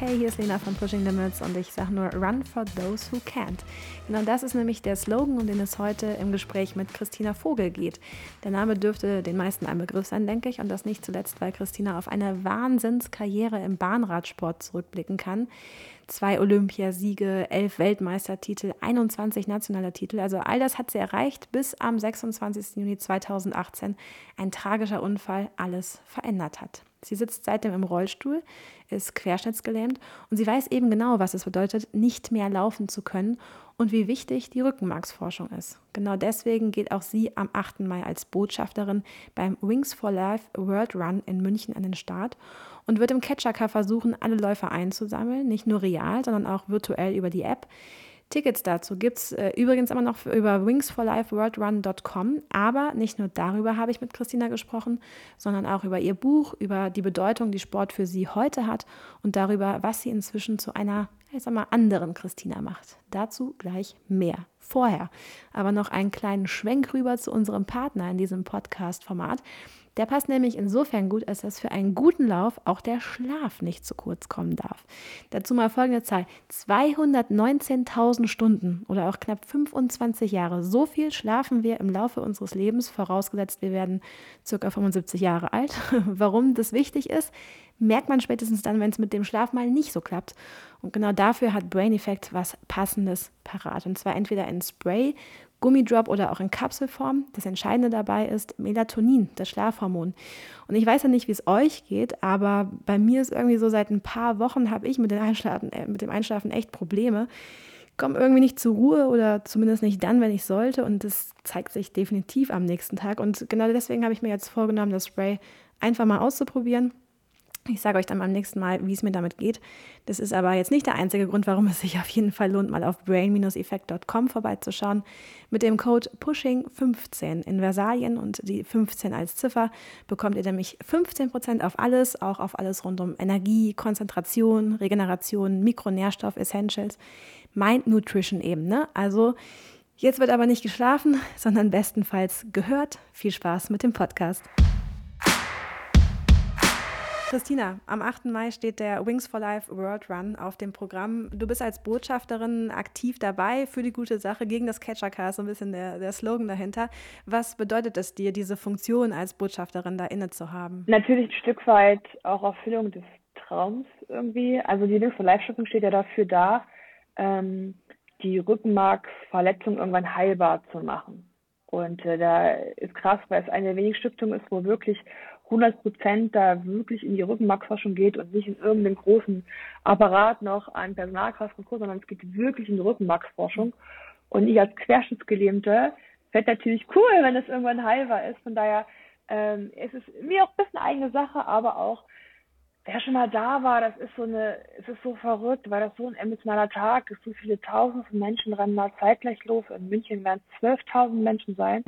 Hey, hier ist Lena von Pushing Limits und ich sage nur Run for those who can't. Genau das ist nämlich der Slogan, um den es heute im Gespräch mit Christina Vogel geht. Der Name dürfte den meisten ein Begriff sein, denke ich, und das nicht zuletzt, weil Christina auf eine Wahnsinnskarriere im Bahnradsport zurückblicken kann. Zwei Olympiasiege, elf Weltmeistertitel, 21 nationale Titel. Also all das hat sie erreicht, bis am 26. Juni 2018 ein tragischer Unfall alles verändert hat. Sie sitzt seitdem im Rollstuhl, ist querschnittsgelähmt und sie weiß eben genau, was es bedeutet, nicht mehr laufen zu können und wie wichtig die Rückenmarksforschung ist. Genau deswegen geht auch sie am 8. Mai als Botschafterin beim Wings for Life World Run in München an den Start und wird im Catcher versuchen, alle Läufer einzusammeln, nicht nur real, sondern auch virtuell über die App. Tickets dazu gibt es äh, übrigens immer noch über wingsforlifeworldrun.com. Aber nicht nur darüber habe ich mit Christina gesprochen, sondern auch über ihr Buch, über die Bedeutung, die Sport für sie heute hat und darüber, was sie inzwischen zu einer ich sag mal, anderen Christina macht. Dazu gleich mehr. Vorher aber noch einen kleinen Schwenk rüber zu unserem Partner in diesem Podcast-Format. Der passt nämlich insofern gut, als dass für einen guten Lauf auch der Schlaf nicht zu kurz kommen darf. Dazu mal folgende Zahl: 219.000 Stunden oder auch knapp 25 Jahre. So viel schlafen wir im Laufe unseres Lebens, vorausgesetzt wir werden ca. 75 Jahre alt. Warum das wichtig ist, merkt man spätestens dann, wenn es mit dem Schlaf mal nicht so klappt. Und genau dafür hat Brain Effect was Passendes parat. Und zwar entweder in Spray Gummidrop oder auch in Kapselform. Das Entscheidende dabei ist Melatonin, das Schlafhormon. Und ich weiß ja nicht, wie es euch geht, aber bei mir ist irgendwie so, seit ein paar Wochen habe ich mit, Einschlafen, äh, mit dem Einschlafen echt Probleme. Komme irgendwie nicht zur Ruhe oder zumindest nicht dann, wenn ich sollte. Und das zeigt sich definitiv am nächsten Tag. Und genau deswegen habe ich mir jetzt vorgenommen, das Spray einfach mal auszuprobieren ich sage euch dann beim nächsten Mal, wie es mir damit geht. Das ist aber jetzt nicht der einzige Grund, warum es sich auf jeden Fall lohnt, mal auf brain-effekt.com vorbeizuschauen. Mit dem Code PUSHING15 in Versalien und die 15 als Ziffer bekommt ihr nämlich 15% auf alles, auch auf alles rund um Energie, Konzentration, Regeneration, Mikronährstoff, Essentials, Mind Nutrition eben. Ne? Also jetzt wird aber nicht geschlafen, sondern bestenfalls gehört. Viel Spaß mit dem Podcast. Christina, am 8. Mai steht der Wings for Life World Run auf dem Programm. Du bist als Botschafterin aktiv dabei für die gute Sache gegen das Catcher Car, so ein bisschen der, der Slogan dahinter. Was bedeutet es dir, diese Funktion als Botschafterin da inne zu haben? Natürlich ein Stück weit auch Erfüllung des Traums irgendwie. Also die Wings for Life Stiftung steht ja dafür da, ähm, die Rückenmarksverletzung irgendwann heilbar zu machen. Und äh, da ist krass, weil es eine der wenigen Stiftungen ist, wo wirklich 100 Prozent da wirklich in die Rückenmarksforschung geht und nicht in irgendeinen großen Apparat noch an Personalkraft und Co., sondern es geht wirklich in die Rückenmarksforschung. Und ich als Querschnittsgelähmte fände natürlich cool, wenn es irgendwann heilbar ist. Von daher ähm, es ist es mir auch ein bisschen eigene Sache, aber auch wer schon mal da war, das ist so eine, es ist so verrückt, weil das so ein emotionaler Tag ist, so viele tausende von Menschen rennen mal zeitgleich los. In München werden 12.000 Menschen sein,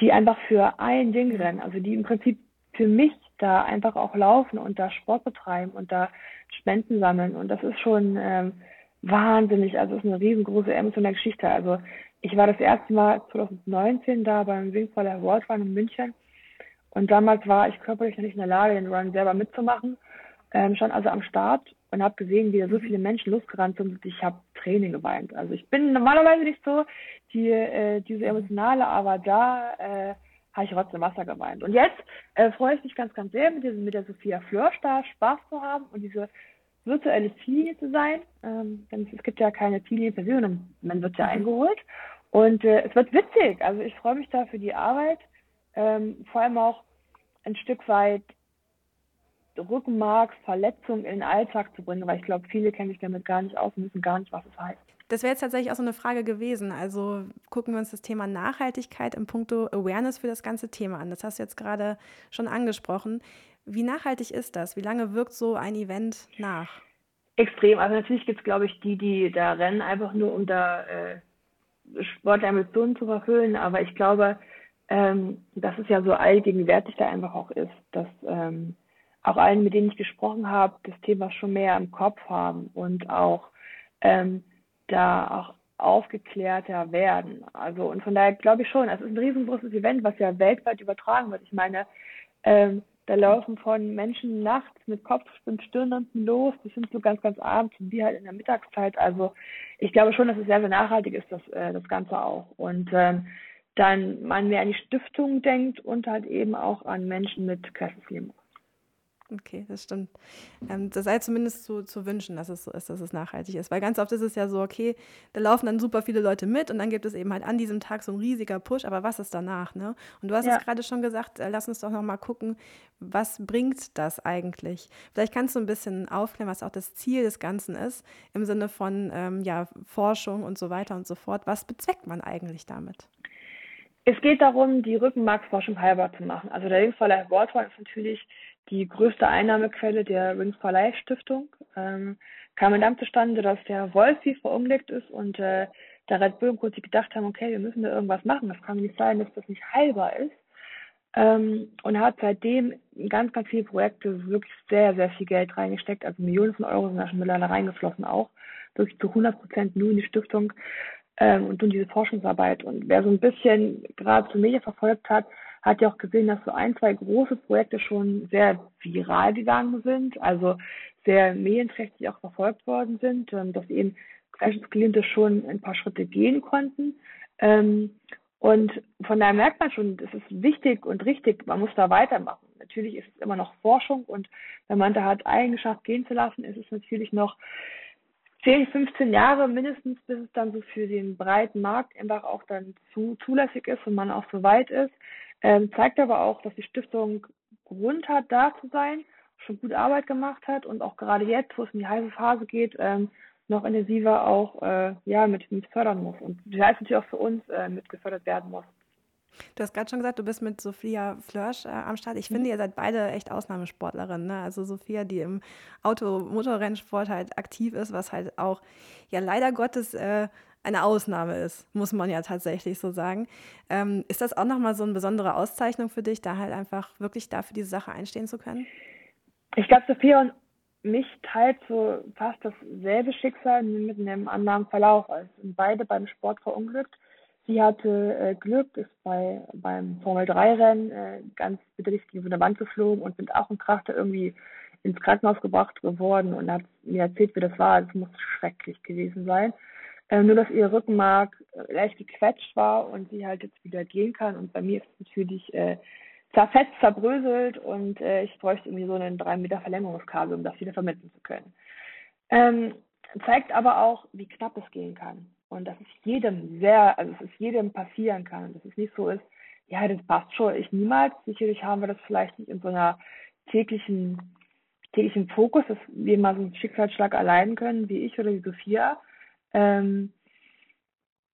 die einfach für ein Ding rennen, also die im Prinzip für mich da einfach auch laufen und da Sport betreiben und da Spenden sammeln. Und das ist schon ähm, wahnsinnig. Also es ist eine riesengroße emotionale Geschichte. Also ich war das erste Mal 2019 da beim Wingfaller World Run in München. Und damals war ich körperlich noch nicht in der Lage, den Run selber mitzumachen. Ähm, stand also am Start und habe gesehen, wie da so viele Menschen losgerannt sind ich habe Tränen geweint. Also ich bin normalerweise nicht so die äh, diese emotionale, aber da äh, habe ich trotzdem Wasser geweint. Und jetzt äh, freue ich mich ganz, ganz sehr, mit, diesem, mit der Sophia Flörsch da Spaß zu haben und diese virtuelle Ziellinie zu sein. Ähm, denn es gibt ja keine Ziellinie per se, sondern man wird ja mhm. eingeholt. Und äh, es wird witzig. Also ich freue mich da für die Arbeit. Ähm, vor allem auch ein Stück weit Rückenmarksverletzung in den Alltag zu bringen, weil ich glaube, viele kennen sich damit gar nicht aus und wissen gar nicht, was es heißt. Das wäre jetzt tatsächlich auch so eine Frage gewesen. Also gucken wir uns das Thema Nachhaltigkeit im Punkto Awareness für das ganze Thema an. Das hast du jetzt gerade schon angesprochen. Wie nachhaltig ist das? Wie lange wirkt so ein Event nach? Extrem. Also natürlich gibt es, glaube ich, die, die da rennen, einfach nur um da äh, Sportambitionen zu verfüllen. Aber ich glaube, ähm, dass es ja so allgegenwärtig da einfach auch ist, dass ähm, auch allen, mit denen ich gesprochen habe, das Thema schon mehr im Kopf haben und auch ähm, da auch aufgeklärter werden. Also und von daher glaube ich schon, es ist ein riesengroßes Event, was ja weltweit übertragen wird. Ich meine, ähm, Da laufen von Menschen nachts mit Kopfstirnlampen los, bis hin zu ganz, ganz abends und die halt in der Mittagszeit. Also ich glaube schon, dass es sehr, sehr nachhaltig ist, das, äh, das Ganze auch. Und ähm, dann man mehr an die Stiftung denkt und halt eben auch an Menschen mit Querschnittslähmung. Okay, das stimmt. Ähm, das sei zumindest zu, zu wünschen, dass es so ist, dass es nachhaltig ist. Weil ganz oft ist es ja so, okay, da laufen dann super viele Leute mit und dann gibt es eben halt an diesem Tag so ein riesiger Push, aber was ist danach? Ne? Und du hast ja. es gerade schon gesagt, äh, lass uns doch nochmal gucken, was bringt das eigentlich? Vielleicht kannst du ein bisschen aufklären, was auch das Ziel des Ganzen ist, im Sinne von ähm, ja, Forschung und so weiter und so fort. Was bezweckt man eigentlich damit? Es geht darum, die Rückenmarksforschung heilbar zu machen. Also der Linksverleih Wortfall ist natürlich die größte Einnahmequelle der Rings for Life Stiftung. Ähm, kam dann zustande, dass der Wolfi verunglückt ist und äh, der Red Bull kurz gedacht haben, okay, wir müssen da irgendwas machen. Das kann nicht sein, dass das nicht heilbar ist. Ähm, und hat seitdem in ganz, ganz viele Projekte wirklich sehr, sehr viel Geld reingesteckt. Also Millionen von Euro sind da schon mittlerweile reingeflossen auch. Wirklich zu 100 Prozent nur in die Stiftung ähm, und nun diese Forschungsarbeit. Und wer so ein bisschen gerade zu Medien verfolgt hat, hat ja auch gesehen, dass so ein, zwei große Projekte schon sehr viral gegangen sind, also sehr medienträchtig auch verfolgt worden sind, ähm, dass eben Querschnittsgelähmte schon ein paar Schritte gehen konnten. Ähm, und von daher merkt man schon, es ist wichtig und richtig, man muss da weitermachen. Natürlich ist es immer noch Forschung und wenn man da hat Eigenschaft gehen zu lassen, ist es natürlich noch 10, 15 Jahre mindestens, bis es dann so für den breiten Markt einfach auch dann zu, zulässig ist und man auch so weit ist. Ähm, zeigt aber auch, dass die Stiftung Grund hat, da zu sein, schon gut Arbeit gemacht hat und auch gerade jetzt, wo es in die heiße Phase geht, ähm, noch intensiver auch äh, ja, mit, mit fördern muss. Und das heißt natürlich auch für uns äh, mit gefördert werden muss. Du hast gerade schon gesagt, du bist mit Sophia Flörsch äh, am Start. Ich mhm. finde, ihr seid beide echt Ausnahmesportlerinnen. Ne? Also Sophia, die im Auto-Motorrennsport halt aktiv ist, was halt auch ja leider Gottes äh, eine Ausnahme ist, muss man ja tatsächlich so sagen. Ähm, ist das auch nochmal so eine besondere Auszeichnung für dich, da halt einfach wirklich da für diese Sache einstehen zu können? Ich glaube, Sophia und mich teilt so fast dasselbe Schicksal mit einem anderen Verlauf. Also beide beim Sport verunglückt. Sie hatte äh, Glück, ist bei, beim Formel-3-Rennen äh, ganz bitterlich gegen eine Wand geflogen und mit Ach und Krach irgendwie ins Krankenhaus gebracht geworden und hat mir erzählt, wie das war. Es muss schrecklich gewesen sein. Äh, nur, dass ihr Rückenmark äh, leicht gequetscht war und sie halt jetzt wieder gehen kann. Und bei mir ist es natürlich äh, zerfetzt, zerbröselt und äh, ich bräuchte irgendwie so einen 3 Meter Verlängerungskabel, um das wieder vermitteln zu können. Ähm, zeigt aber auch, wie knapp es gehen kann und dass es jedem sehr, also es jedem passieren kann, dass es nicht so ist, ja, das passt schon, ich niemals. Sicherlich haben wir das vielleicht nicht in so einer täglichen, täglichen Fokus, dass wir mal so einen Schicksalsschlag erleiden können, wie ich oder wie Sophia. Ähm,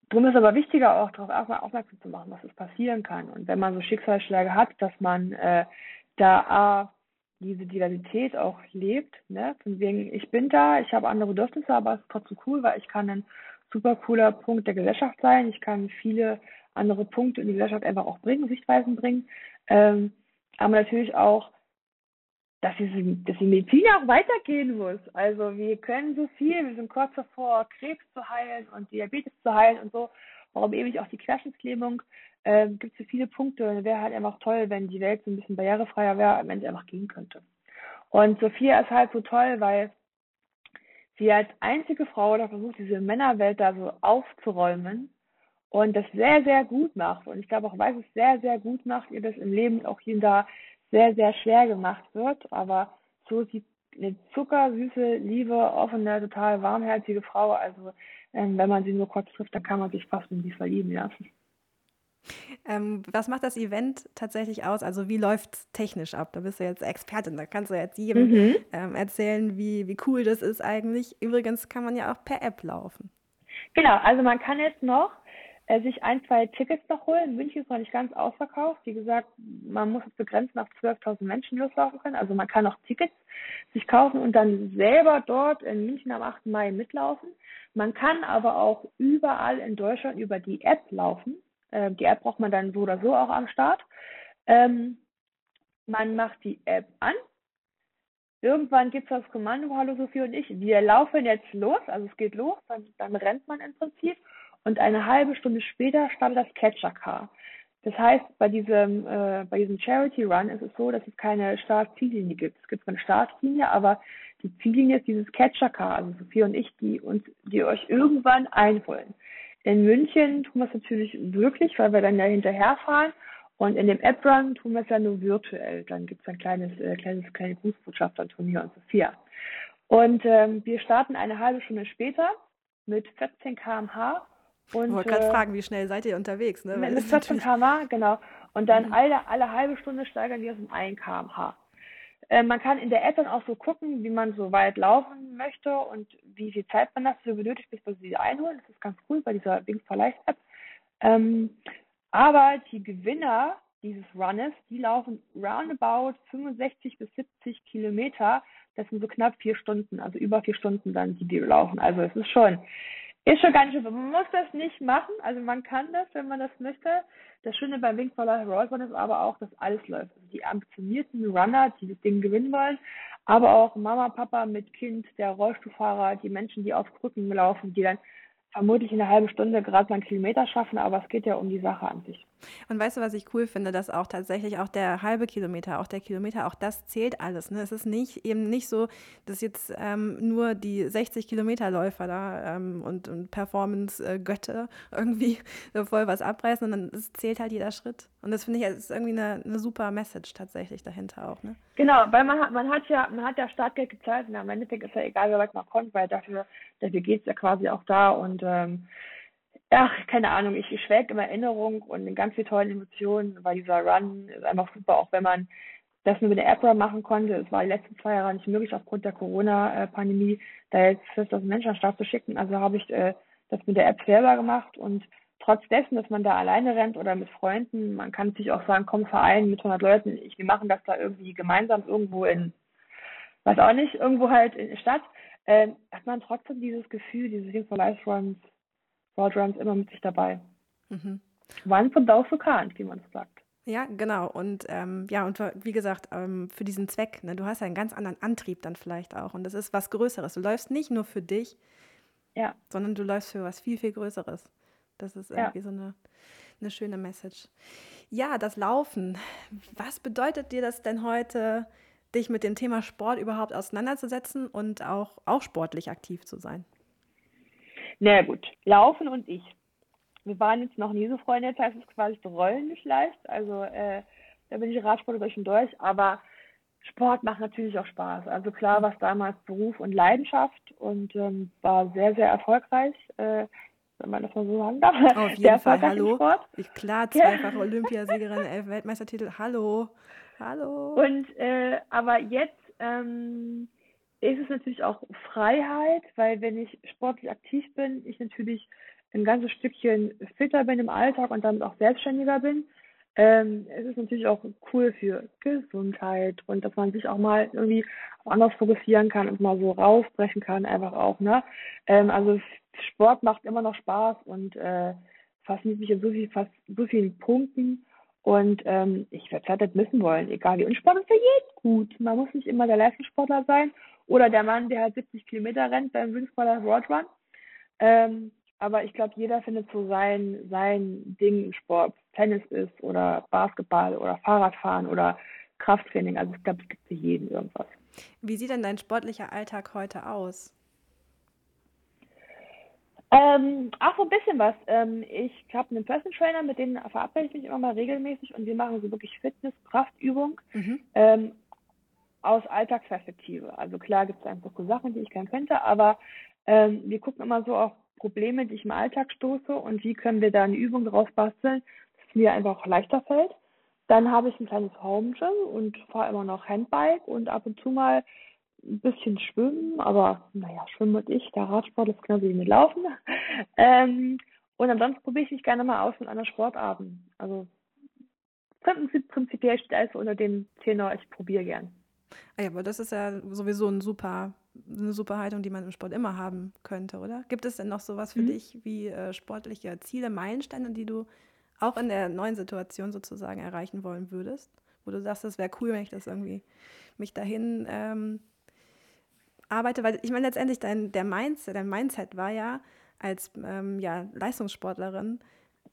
Drum ist aber wichtiger auch darauf aufmerksam zu machen, was es passieren kann. Und wenn man so Schicksalsschläge hat, dass man äh, da A, diese Diversität auch lebt, ne? Von wegen, ich bin da, ich habe andere Bedürfnisse, aber es ist trotzdem cool, weil ich kann ein super cooler Punkt der Gesellschaft sein. Ich kann viele andere Punkte in die Gesellschaft einfach auch bringen, Sichtweisen bringen. Ähm, aber natürlich auch, dass, die, dass die Medizin auch weitergehen muss. Also wir können so viel, wir sind kurz davor, Krebs zu heilen und Diabetes zu heilen und so. Warum eben auch die Querschnittslähmung äh, gibt es so viele Punkte. Und wäre halt einfach toll, wenn die Welt so ein bisschen barrierefreier wäre, wenn sie einfach gehen könnte. Und Sophia ist halt so toll, weil sie als einzige Frau da versucht, diese Männerwelt da so aufzuräumen und das sehr, sehr gut macht. Und ich glaube auch, weil es sehr, sehr gut macht, ihr das im Leben auch hier da sehr, sehr schwer gemacht wird. Aber so ist sie eine zuckersüße, liebe, offene, total warmherzige Frau. Also ähm, wenn man sie nur kurz trifft, dann kann man sich fast in sie verlieben lassen. Ähm, was macht das Event tatsächlich aus? Also wie läuft es technisch ab? Da bist du jetzt Expertin, da kannst du jetzt jedem mhm. ähm, erzählen, wie, wie cool das ist eigentlich. Übrigens kann man ja auch per App laufen. Genau, also man kann jetzt noch sich ein, zwei Tickets noch holen. München ist noch nicht ganz ausverkauft. Wie gesagt, man muss es begrenzen auf 12.000 Menschen loslaufen können. Also man kann noch Tickets sich kaufen und dann selber dort in München am 8. Mai mitlaufen. Man kann aber auch überall in Deutschland über die App laufen. Äh, die App braucht man dann so oder so auch am Start. Ähm, man macht die App an. Irgendwann gibt es das Kommando, hallo Sophie und ich, wir laufen jetzt los, also es geht los, dann, dann rennt man im Prinzip und eine halbe Stunde später startet das Catcher Car. Das heißt, bei diesem, äh, bei diesem Charity Run ist es so, dass es keine Start-Ziellinie gibt. Es gibt eine Startlinie, aber die Ziellinie ist dieses Catcher-Car, also Sophie und ich, die uns, die euch irgendwann einholen. In München tun wir es natürlich wirklich, weil wir dann ja hinterherfahren. Und in dem App-Run tun wir es ja nur virtuell. Dann gibt es ein kleines, äh, kleines, kleine Grußbotschaft an Tonia und Sophia. Und ähm, wir starten eine halbe Stunde später mit 14 km/h und, ich wollte gerade äh, fragen, wie schnell seid ihr unterwegs? Ne? Mit, mit 14 km/h, genau. Und dann mhm. alle, alle halbe Stunde steigern wir es um 1 km/h. Äh, man kann in der App dann auch so gucken, wie man so weit laufen möchte und wie viel Zeit man dafür benötigt, bis wir sie einholen. Das ist ganz cool bei dieser Wings for Life App. Ähm, aber die Gewinner dieses Runnes, die laufen roundabout 65 bis 70 Kilometer. Das sind so knapp vier Stunden, also über vier Stunden dann, die die laufen. Also es ist schon ist schon ganz schön. Man muss das nicht machen. Also man kann das, wenn man das möchte. Das Schöne beim Wing for Life Rollrun ist aber auch, dass alles läuft. Also die ambitionierten Runner, die das Ding gewinnen wollen, aber auch Mama, Papa mit Kind, der Rollstuhlfahrer, die Menschen, die auf Krücken laufen, die dann vermutlich in einer halben Stunde gerade mal einen Kilometer schaffen, aber es geht ja um die Sache an sich. Und weißt du, was ich cool finde, dass auch tatsächlich auch der halbe Kilometer, auch der Kilometer, auch das zählt alles. Ne? Es ist nicht eben nicht so, dass jetzt ähm, nur die 60 Kilometerläufer da ähm, und, und Performance-Götte irgendwie voll was abreißen, sondern es zählt halt jeder Schritt. Und das finde ich, ist irgendwie eine, eine, super Message tatsächlich dahinter auch. Ne? Genau, weil man hat, man hat ja, man hat ja Startgeld gezahlt und am Endeffekt ist ja egal, wie weit man kommt, weil dafür, dafür geht es ja quasi auch da und ähm, ach, keine Ahnung, ich, ich schwelge in Erinnerung und in ganz vielen tollen Emotionen, weil dieser Run ist einfach super, auch wenn man das nur mit der App-Run machen konnte. Es war die letzten zwei Jahre nicht möglich aufgrund der Corona-Pandemie, da jetzt 40.000 Menschen an den Start zu schicken. Also habe ich äh, das mit der App selber gemacht und trotz dessen, dass man da alleine rennt oder mit Freunden, man kann sich auch sagen, komm, Verein mit 100 Leuten, ich, wir machen das da irgendwie gemeinsam irgendwo in, weiß auch nicht, irgendwo halt in der Stadt, äh, hat man trotzdem dieses Gefühl, dieses Ding for Life Runs, Roadruns immer mit sich dabei. Mhm. One for those who can't, wie man es sagt. Ja, genau. Und ähm, ja, und wie gesagt, ähm, für diesen Zweck, ne, du hast einen ganz anderen Antrieb dann vielleicht auch. Und das ist was Größeres. Du läufst nicht nur für dich, ja. sondern du läufst für was viel, viel Größeres. Das ist irgendwie ja. so eine, eine schöne Message. Ja, das Laufen. Was bedeutet dir das denn heute, dich mit dem Thema Sport überhaupt auseinanderzusetzen und auch, auch sportlich aktiv zu sein? Na gut, Laufen und ich. Wir waren jetzt noch nie so Freunde, das heißt, es quasi Rollen nicht leicht. Also äh, da bin ich Radsportler durch und durch, aber Sport macht natürlich auch Spaß. Also klar war es damals Beruf und Leidenschaft und ähm, war sehr, sehr erfolgreich. Äh, wenn man das mal so sagen darf. Auf jeden Sehr Fall, hallo. Ich, klar, zweifache Olympiasiegerin, elf Weltmeistertitel, hallo, hallo. Und, äh, aber jetzt ähm, ist es natürlich auch Freiheit, weil wenn ich sportlich aktiv bin, ich natürlich ein ganzes Stückchen fitter bin im Alltag und damit auch selbstständiger bin. Ähm, es ist natürlich auch cool für Gesundheit und dass man sich auch mal irgendwie anders fokussieren kann und mal so rausbrechen kann, einfach auch, ne? Ähm, also Sport macht immer noch Spaß und äh, fasziniert mich in so, viel, fast, so vielen Punkten. Und ähm, ich werde es halt missen wollen, egal wie. Und Sport ist für jeden gut. Man muss nicht immer der Leistungssportler sein oder der Mann, der halt 70 Kilometer rennt beim Wingsporter Road Run. Ähm, aber ich glaube, jeder findet so sein, sein Ding im Sport. Tennis ist oder Basketball oder Fahrradfahren oder Krafttraining. Also ich glaube, es gibt für jeden irgendwas. Wie sieht denn dein sportlicher Alltag heute aus? Ähm, auch so ein bisschen was. Ähm, ich habe einen Personal Trainer, mit dem verabrede ich mich immer mal regelmäßig und wir machen so wirklich Fitness, Kraftübung mhm. ähm, aus Alltagsperspektive. Also klar gibt es einfach so Sachen, die ich gerne könnte, aber ähm, wir gucken immer so auf Probleme, die ich im Alltag stoße und wie können wir da eine Übung daraus basteln, dass es mir einfach auch leichter fällt. Dann habe ich ein kleines Home Gym und fahre immer noch Handbike und ab und zu mal ein bisschen schwimmen, aber naja, schwimmen und ich, der Radsport ist genauso wie mit Laufen. ähm, und ansonsten probiere ich mich gerne mal aus mit anderen Sportarten. Also prinzipiell steht alles unter dem Tenor, ich probiere gern. Ah ja, aber das ist ja sowieso ein super, eine super Haltung, die man im Sport immer haben könnte, oder? Gibt es denn noch sowas für mhm. dich wie äh, sportliche Ziele, Meilensteine, die du auch in der neuen Situation sozusagen erreichen wollen würdest? Wo du sagst, das wäre cool, wenn ich das irgendwie mich dahin ähm, arbeite, weil ich meine letztendlich dein, der Mindset, dein Mindset war ja als ähm, ja, Leistungssportlerin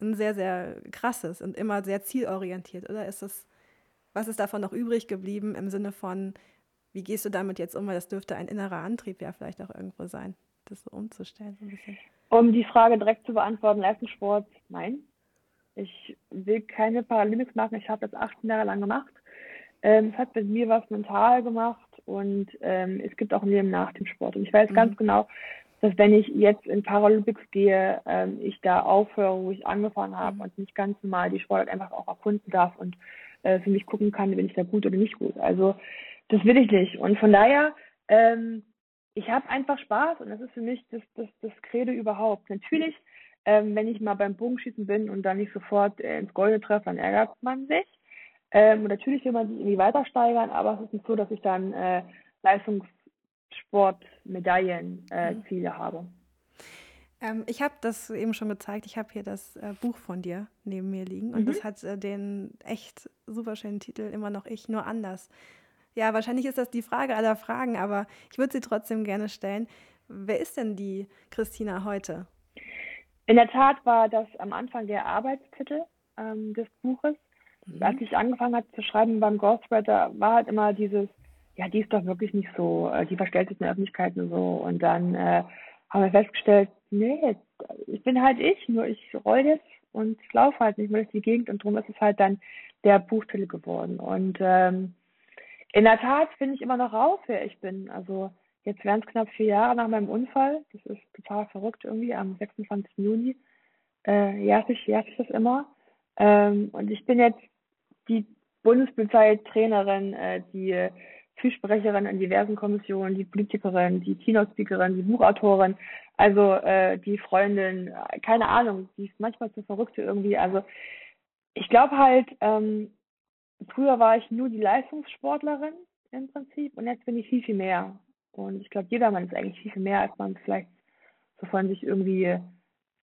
ein sehr, sehr krasses und immer sehr zielorientiert, oder ist das, was ist davon noch übrig geblieben im Sinne von, wie gehst du damit jetzt um, weil das dürfte ein innerer Antrieb ja vielleicht auch irgendwo sein, das so umzustellen so ein bisschen. Um die Frage direkt zu beantworten, Leistungssport, nein. Ich will keine Paralympics machen. Ich habe das 18 Jahre lang gemacht. Ähm, es hat mit mir was mental gemacht und ähm, es gibt auch ein Leben nach dem Sport. Und ich weiß mhm. ganz genau, dass wenn ich jetzt in Paralympics gehe, ähm, ich da aufhöre, wo ich angefangen habe mhm. und nicht ganz normal die Sportart einfach auch erkunden darf und äh, für mich gucken kann, bin ich da gut oder nicht gut. Also das will ich nicht. Und von daher, ähm, ich habe einfach Spaß und das ist für mich das, das, das Credo überhaupt. Natürlich, ähm, wenn ich mal beim Bogenschießen bin und dann nicht sofort äh, ins Golde treffe, dann ärgert man sich. Ähm, und natürlich will man sich irgendwie weiter steigern, aber es ist nicht so, dass ich dann äh, Leistungssportmedaillenziele äh, mhm. habe. Ähm, ich habe das eben schon gezeigt. Ich habe hier das äh, Buch von dir neben mir liegen und mhm. das hat äh, den echt super schönen Titel Immer noch ich, nur anders. Ja, wahrscheinlich ist das die Frage aller Fragen, aber ich würde sie trotzdem gerne stellen. Wer ist denn die Christina heute? In der Tat war das am Anfang der Arbeitstitel ähm, des Buches. Mhm. Als ich angefangen habe zu schreiben beim Ghostwriter, war halt immer dieses, ja, die ist doch wirklich nicht so, äh, die verstellt sich in der Öffentlichkeit und so. Und dann äh, haben wir festgestellt, nee, ich bin halt ich, nur ich roll jetzt und ich laufe halt nicht mehr durch die Gegend und darum ist es halt dann der Buchtitel geworden. Und ähm, in der Tat finde ich immer noch raus, wer ich bin. Also jetzt wären es knapp vier Jahre nach meinem Unfall. Das ist total verrückt irgendwie. Am 26. Juni äh, jährt sich, sich das immer. Ähm, und ich bin jetzt die Bundespolizeitrainerin, äh, die Fürsprecherin in diversen Kommissionen, die Politikerin, die Keynote-Speakerin, die Buchautorin, also äh, die Freundin, keine Ahnung, die ist manchmal zu verrückte irgendwie. Also ich glaube halt, ähm, früher war ich nur die Leistungssportlerin im Prinzip und jetzt bin ich viel, viel mehr. Und ich glaube, jedermann ist eigentlich viel, viel mehr, als man vielleicht so von sich irgendwie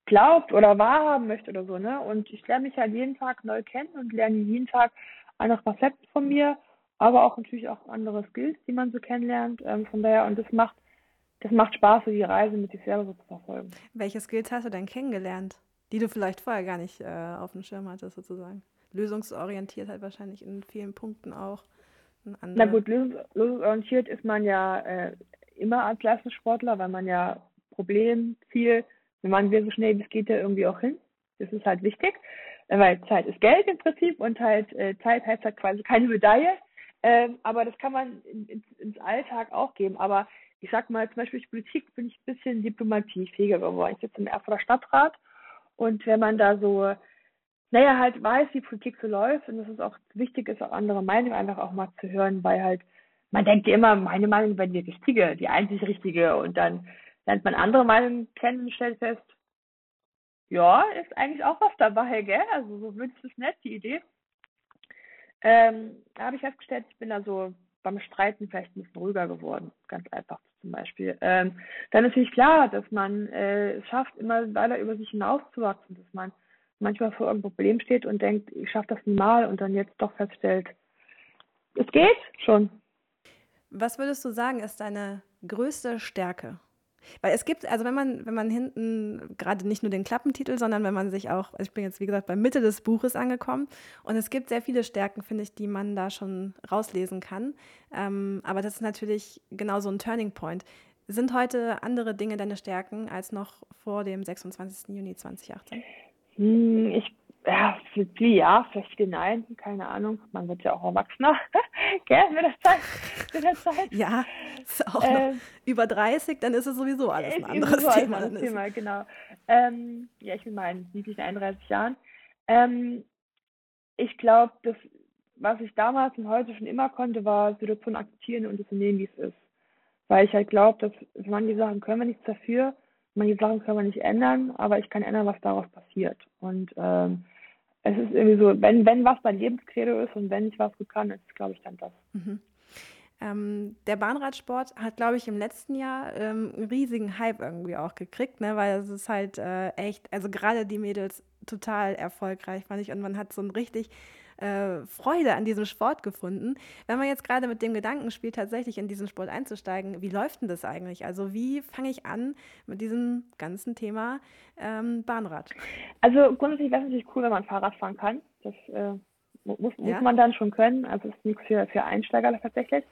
glaubt oder wahrhaben möchte oder so, ne? Und ich lerne mich halt jeden Tag neu kennen und lerne jeden Tag andere Facetten von mir, aber auch natürlich auch andere Skills, die man so kennenlernt. Ähm, von daher, und das macht, das macht Spaß, so die Reise mit sich selber so zu verfolgen. Welche Skills hast du denn kennengelernt, die du vielleicht vorher gar nicht äh, auf dem Schirm hattest, sozusagen? lösungsorientiert halt wahrscheinlich in vielen Punkten auch. Na gut, lösungsorientiert ist man ja äh, immer als Leistungssportler, weil man ja Problem, Ziel, wenn man will so schnell wie es geht, ja irgendwie auch hin. Das ist halt wichtig, weil Zeit ist Geld im Prinzip und halt äh, Zeit heißt halt quasi keine Medaille. Ähm, aber das kann man in, in, ins Alltag auch geben. Aber ich sag mal, zum Beispiel durch Politik bin ich ein bisschen diplomatiefähiger geworden. Ich sitze im Erfurter Stadtrat und wenn man da so naja, halt weiß, wie Politik so läuft und dass es auch wichtig ist, auch andere Meinungen einfach auch mal zu hören, weil halt, man denkt ja immer, meine Meinung wäre die richtige, die einzig richtige und dann lernt man andere Meinungen kennen und stellt fest, ja, ist eigentlich auch was dabei, gell? Also so wünscht es nett, die Idee. Ähm, da habe ich festgestellt, ich bin da so beim Streiten vielleicht ein bisschen ruhiger geworden, ganz einfach zum Beispiel. Ähm, dann ist natürlich klar, dass man äh, es schafft, immer weiter über sich hinauszuwachsen, dass man manchmal vor irgendeinem Problem steht und denkt, ich schaffe das mal und dann jetzt doch feststellt, es geht schon. Was würdest du sagen, ist deine größte Stärke? Weil es gibt, also wenn man, wenn man hinten gerade nicht nur den Klappentitel, sondern wenn man sich auch, also ich bin jetzt wie gesagt bei Mitte des Buches angekommen und es gibt sehr viele Stärken, finde ich, die man da schon rauslesen kann. Ähm, aber das ist natürlich genau so ein Turning Point. Sind heute andere Dinge deine Stärken als noch vor dem 26. Juni 2018? Hm, ich, ja, für die ja, vielleicht viel nein, keine Ahnung. Man wird ja auch erwachsener, gell, mit der Zeit. Mit der Zeit. Ja, ist auch äh, über 30, dann ist es sowieso alles ein anderes Thema. Ein anderes Thema genau. Ähm, ja, ich bin meinen lieblichen 31 Jahren. Ähm, ich glaube, das, was ich damals und heute schon immer konnte, war Situation akzeptieren und das nehmen, wie es ist. Weil ich halt glaube, dass manche Sachen können wir nichts dafür manche Sachen kann man nicht ändern, aber ich kann ändern, was daraus passiert. Und ähm, es ist irgendwie so, wenn, wenn was mein Lebenskredo ist und wenn ich was gut kann, ist es, glaube ich, dann das. Mhm. Ähm, der Bahnradsport hat, glaube ich, im letzten Jahr ähm, einen riesigen Hype irgendwie auch gekriegt, ne? weil es ist halt äh, echt, also gerade die Mädels total erfolgreich, fand ich. Und man hat so ein richtig äh, Freude an diesem Sport gefunden. Wenn man jetzt gerade mit dem Gedanken spielt, tatsächlich in diesen Sport einzusteigen, wie läuft denn das eigentlich? Also wie fange ich an mit diesem ganzen Thema ähm, Bahnrad? Also grundsätzlich wäre es natürlich cool, wenn man Fahrrad fahren kann. Das äh, muss, muss ja. man dann schon können. Also ist nichts für, für Einsteiger tatsächlich.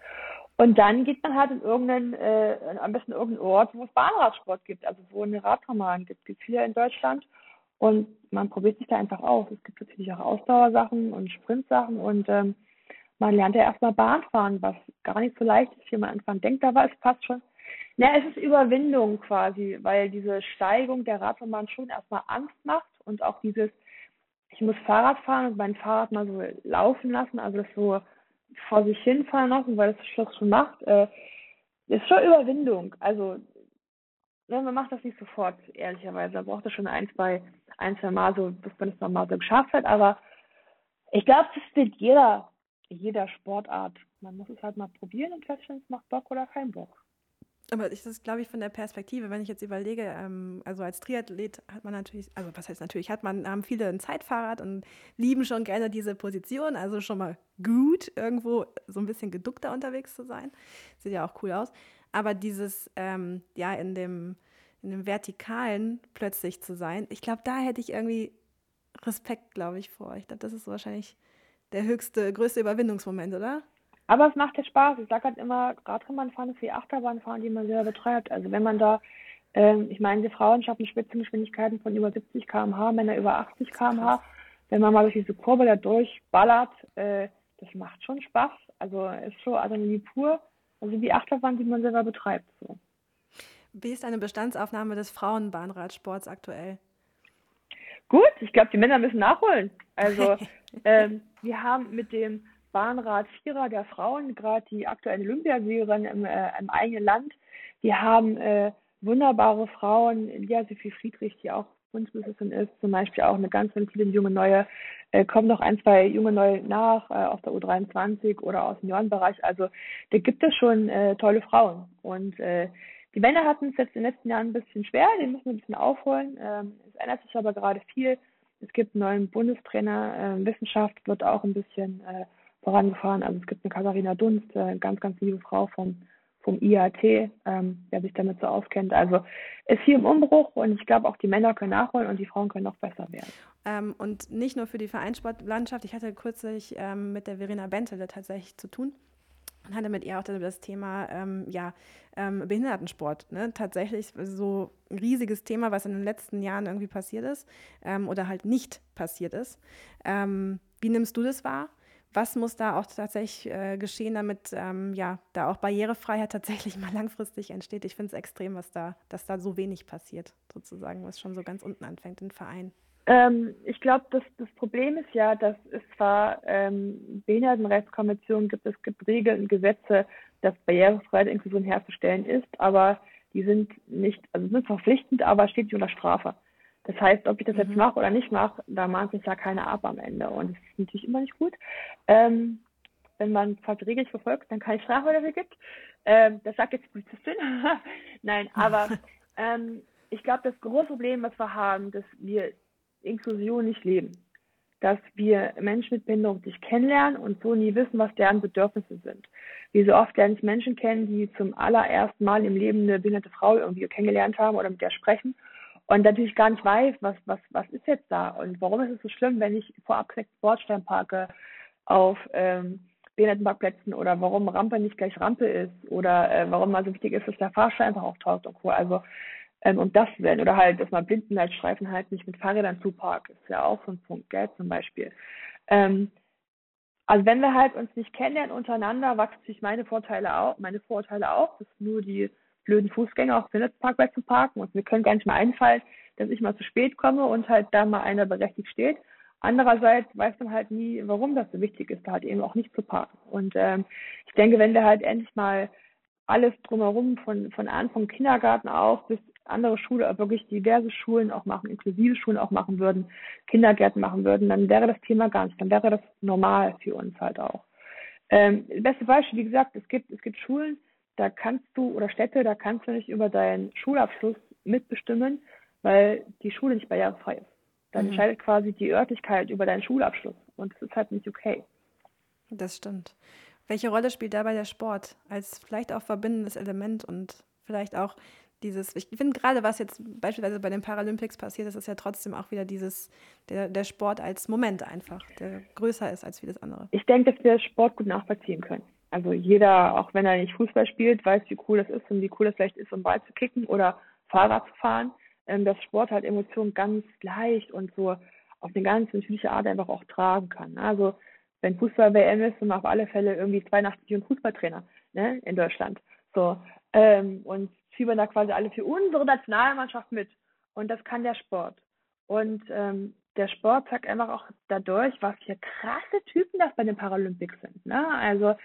Und dann geht man halt in irgendeinen, äh, am besten irgendeinen Ort, wo es Bahnradsport gibt, also wo eine Radroman gibt. Gibt viele in Deutschland. Und man probiert sich da einfach aus. Es gibt natürlich auch Ausdauersachen und Sprintsachen und ähm, man lernt ja erstmal Bahnfahren, was gar nicht so leicht ist, wie man Anfang denkt, aber es passt schon. Ja, es ist Überwindung quasi, weil diese Steigung der Radroman schon erstmal Angst macht und auch dieses, ich muss Fahrrad fahren und mein Fahrrad mal so laufen lassen, also das so vor sich hinfahren lassen, weil das Schloss schon macht, äh, ist schon Überwindung. Also ne, man macht das nicht sofort, ehrlicherweise. Man braucht das schon ein, zwei, ein, zwei Mal so, bis man es nochmal so geschafft hat. Aber ich glaube, das wird jeder, jeder Sportart. Man muss es halt mal probieren und feststellen, es macht Bock oder keinen Bock. Aber das ist, glaube ich, von der Perspektive, wenn ich jetzt überlege, ähm, also als Triathlet hat man natürlich, also was heißt natürlich, hat man, haben viele ein Zeitfahrrad und lieben schon gerne diese Position, also schon mal gut, irgendwo so ein bisschen geduckter unterwegs zu sein. Sieht ja auch cool aus. Aber dieses, ähm, ja, in dem, in dem Vertikalen plötzlich zu sein, ich glaube, da hätte ich irgendwie Respekt, glaube ich, vor. Ich glaube, das ist wahrscheinlich der höchste, größte Überwindungsmoment, oder? Aber es macht ja Spaß. Ich sage halt immer, Radrennbahnfahren ist wie Achterbahnfahren, die man selber betreibt. Also wenn man da, ähm, ich meine, die Frauen schaffen Spitzengeschwindigkeiten von über 70 km/h, Männer über 80 km/h. Wenn man mal durch diese Kurve da durchballert, äh, das macht schon Spaß. Also ist schon Adrenalin pur. Also wie Achterbahn, die man selber betreibt. So. Wie ist eine Bestandsaufnahme des Frauenbahnradsports aktuell? Gut, ich glaube, die Männer müssen nachholen. Also ähm, wir haben mit dem Bahnrad-Vierer der Frauen, gerade die aktuelle Olympiasiegerin im, äh, im eigenen Land. Wir haben äh, wunderbare Frauen, Lia Sophie Friedrich, die auch Bundesministerin ist, zum Beispiel auch eine ganz viele junge neue, äh, kommen noch ein, zwei junge neue nach, äh, aus der U23 oder aus dem Juniorenbereich. Also da gibt es schon äh, tolle Frauen. Und äh, die Männer hatten es jetzt in den letzten Jahren ein bisschen schwer, den müssen wir ein bisschen aufholen. Ähm, es ändert sich aber gerade viel. Es gibt einen neuen Bundestrainer, äh, Wissenschaft wird auch ein bisschen äh, vorangefahren. Also es gibt eine Katharina Dunst, äh, ganz, ganz liebe Frau vom, vom IAT, ähm, der sich damit so auskennt. Also ist viel im Umbruch und ich glaube auch die Männer können nachholen und die Frauen können noch besser werden. Ähm, und nicht nur für die Vereinssportlandschaft. Ich hatte kürzlich ähm, mit der Verena Bentele tatsächlich zu tun und hatte mit ihr auch das Thema ähm, ja, ähm, Behindertensport. Ne? Tatsächlich so ein riesiges Thema, was in den letzten Jahren irgendwie passiert ist ähm, oder halt nicht passiert ist. Ähm, wie nimmst du das wahr? Was muss da auch tatsächlich äh, geschehen, damit ähm, ja, da auch Barrierefreiheit tatsächlich mal langfristig entsteht. Ich finde es extrem, was da, dass da so wenig passiert, sozusagen, was schon so ganz unten anfängt im Verein. Ähm, ich glaube, das, das Problem ist ja, dass es zwar ähm, Behindertenrechtskonventionen gibt, es gibt Regeln, Gesetze, dass Barrierefreiheit Inklusion herzustellen ist, aber die sind nicht, also sind verpflichtend, aber steht nicht unter Strafe. Das heißt, ob ich das mhm. jetzt mache oder nicht mache, da mahnt sich ja keiner ab am Ende. Und das ist natürlich immer nicht gut. Ähm, wenn man Regeln verfolgt, dann keine Strafe dafür gibt. Ähm, das sagt jetzt die Polizistin. Nein, aber ähm, ich glaube, das große Problem, was wir haben, dass wir Inklusion nicht leben. Dass wir Menschen mit Behinderung nicht kennenlernen und so nie wissen, was deren Bedürfnisse sind. Wie so oft lernen Menschen kennen, die zum allerersten Mal im Leben eine behinderte Frau irgendwie kennengelernt haben oder mit der sprechen und natürlich gar nicht weiß, was, was, was ist jetzt da und warum ist es so schlimm, wenn ich vor abgesetzten Bordstein parke auf ähm, Behindertenparkplätzen oder warum Rampe nicht gleich Rampe ist oder äh, warum mal so wichtig ist, dass der Fahrstuhl einfach auftaucht und Co. Also ähm, um das Willen. Oder halt, dass man Blindenleitstreifen halt nicht mit Fahrrädern zuparkt, ist ja auch so ein Punkt, gell, zum Beispiel. Ähm, also wenn wir halt uns nicht kennenlernen untereinander, wachsen sich meine Vorteile auch, meine Vorurteile auch, dass nur die blöden Fußgänger auf Sitzparkplätzen parken und mir können gar nicht mal einfallen, dass ich mal zu spät komme und halt da mal einer berechtigt steht. Andererseits weiß man halt nie, warum das so wichtig ist, da halt eben auch nicht zu parken. Und ähm, ich denke, wenn wir halt endlich mal alles drumherum von, von Anfang Kindergarten auf bis andere Schule, wirklich diverse Schulen auch machen, inklusive Schulen auch machen würden, Kindergärten machen würden, dann wäre das Thema gar nicht, dann wäre das normal für uns halt auch. Ähm, beste Beispiel, wie gesagt, es gibt, es gibt Schulen, da kannst du, oder Städte, da kannst du nicht über deinen Schulabschluss mitbestimmen, weil die Schule nicht barrierefrei ist. Dann mhm. entscheidet quasi die Örtlichkeit über deinen Schulabschluss. Und das ist halt nicht okay. Das stimmt. Welche Rolle spielt dabei der Sport als vielleicht auch verbindendes Element und vielleicht auch dieses, ich finde gerade, was jetzt beispielsweise bei den Paralympics passiert ist, ist ja trotzdem auch wieder dieses, der, der Sport als Moment einfach, der größer ist als vieles andere. Ich denke, dass wir Sport gut nachvollziehen können. Also jeder, auch wenn er nicht Fußball spielt, weiß, wie cool das ist und wie cool es vielleicht ist, um Ball zu kicken oder Fahrrad zu fahren. Ähm, dass Sport halt Emotionen ganz leicht und so auf eine ganz natürliche Art einfach auch tragen kann. Also wenn Fußball WM ist, sind wir auf alle Fälle irgendwie 82 und Fußballtrainer ne, in Deutschland. So. Ähm, und fiebern da quasi alle für unsere Nationalmannschaft mit. Und das kann der Sport. Und ähm, der Sport zeigt einfach auch dadurch, was für krasse Typen das bei den Paralympics sind. Ne? Also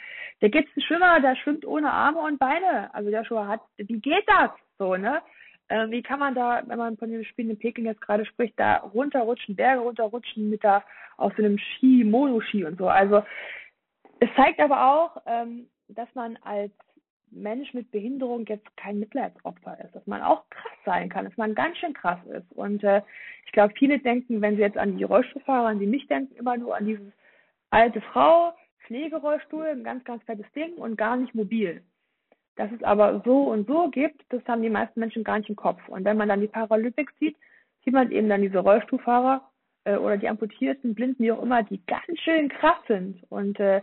da gibt es einen Schwimmer, der schwimmt ohne Arme und Beine. Also der schon hat, wie geht das? So, ne? Äh, wie kann man da, wenn man von den Spielen in Peking jetzt gerade spricht, da runterrutschen, Berge runterrutschen mit da auf so einem Ski, Monoski und so. Also es zeigt aber auch, ähm, dass man als Mensch mit Behinderung jetzt kein Mitleidsopfer ist, dass man auch krass sein kann, dass man ganz schön krass ist. Und äh, ich glaube, viele denken, wenn sie jetzt an die Rollstuhlfahrer, an die mich denken, immer nur an diese alte Frau, Pflegerollstuhl, ein ganz, ganz fettes Ding und gar nicht mobil. Dass es aber so und so gibt, das haben die meisten Menschen gar nicht im Kopf. Und wenn man dann die Paralympics sieht, sieht man eben dann diese Rollstuhlfahrer äh, oder die Amputierten, Blinden, wie auch immer, die ganz schön krass sind. Und äh,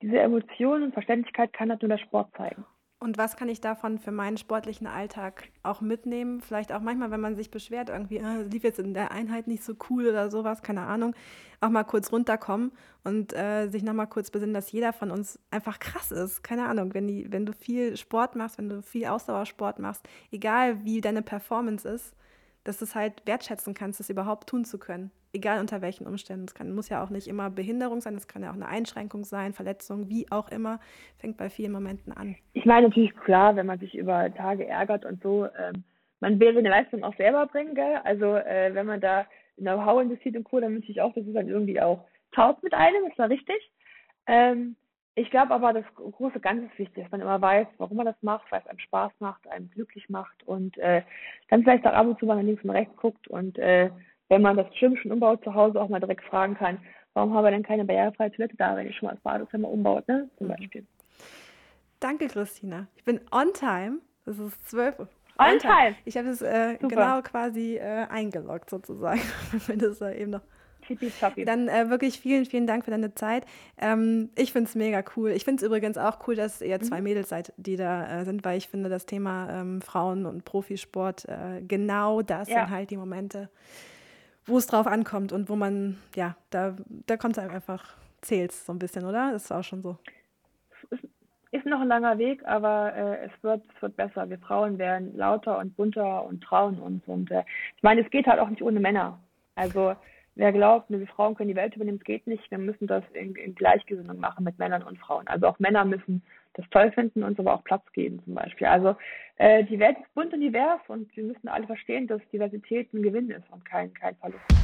diese Emotionen und Verständlichkeit kann halt nur der Sport zeigen. Und was kann ich davon für meinen sportlichen Alltag auch mitnehmen? Vielleicht auch manchmal, wenn man sich beschwert, irgendwie, äh, lief jetzt in der Einheit nicht so cool oder sowas, keine Ahnung, auch mal kurz runterkommen und äh, sich nochmal kurz besinnen, dass jeder von uns einfach krass ist. Keine Ahnung, wenn, die, wenn du viel Sport machst, wenn du viel Ausdauersport machst, egal wie deine Performance ist, dass du es halt wertschätzen kannst, das überhaupt tun zu können. Egal unter welchen Umständen. Es kann, muss ja auch nicht immer Behinderung sein, es kann ja auch eine Einschränkung sein, Verletzung, wie auch immer. Fängt bei vielen Momenten an. Ich meine natürlich klar, wenn man sich über Tage ärgert und so, ähm, man will seine Leistung auch selber bringen, gell? Also äh, wenn man da Know-how investiert und Co., dann wünsche ich auch, dass es dann irgendwie auch taut mit einem, ist war richtig. Ähm, ich glaube aber, das große Ganze ist wichtig, dass man immer weiß, warum man das macht, weil es einem Spaß macht, einem glücklich macht und äh, dann vielleicht auch ab und zu mal nach links und rechts guckt und äh, wenn man das Gym schon umbaut zu Hause auch mal direkt fragen kann, warum haben wir denn keine barrierefreie Toilette da, wenn ich schon mal das Badezimmer umbaut, ne? Zum mhm. Beispiel. Danke, Christina. Ich bin on time. Es ist zwölf Uhr. On, time. Ich habe es äh, genau quasi äh, eingeloggt sozusagen, wenn das äh, eben noch dann äh, wirklich vielen, vielen Dank für deine Zeit. Ähm, ich finde es mega cool. Ich finde es übrigens auch cool, dass ihr zwei mhm. Mädels seid, die da äh, sind, weil ich finde, das Thema ähm, Frauen und Profisport, äh, genau das ja. sind halt die Momente, wo es drauf ankommt und wo man, ja, da, da kommt es einfach, zählt so ein bisschen, oder? Das ist auch schon so. Ist, ist noch ein langer Weg, aber äh, es, wird, es wird besser. Wir Frauen werden lauter und bunter und trauen uns. Und äh, ich meine, es geht halt auch nicht ohne Männer. Also wer glaubt, wir Frauen können die Welt übernehmen, es geht nicht. Wir müssen das in, in Gleichgesinnung machen mit Männern und Frauen. Also auch Männer müssen das toll finden und uns aber auch Platz geben zum Beispiel. Also äh, die Welt ist bunt und divers und wir müssen alle verstehen, dass Diversität ein Gewinn ist und kein, kein Verlust.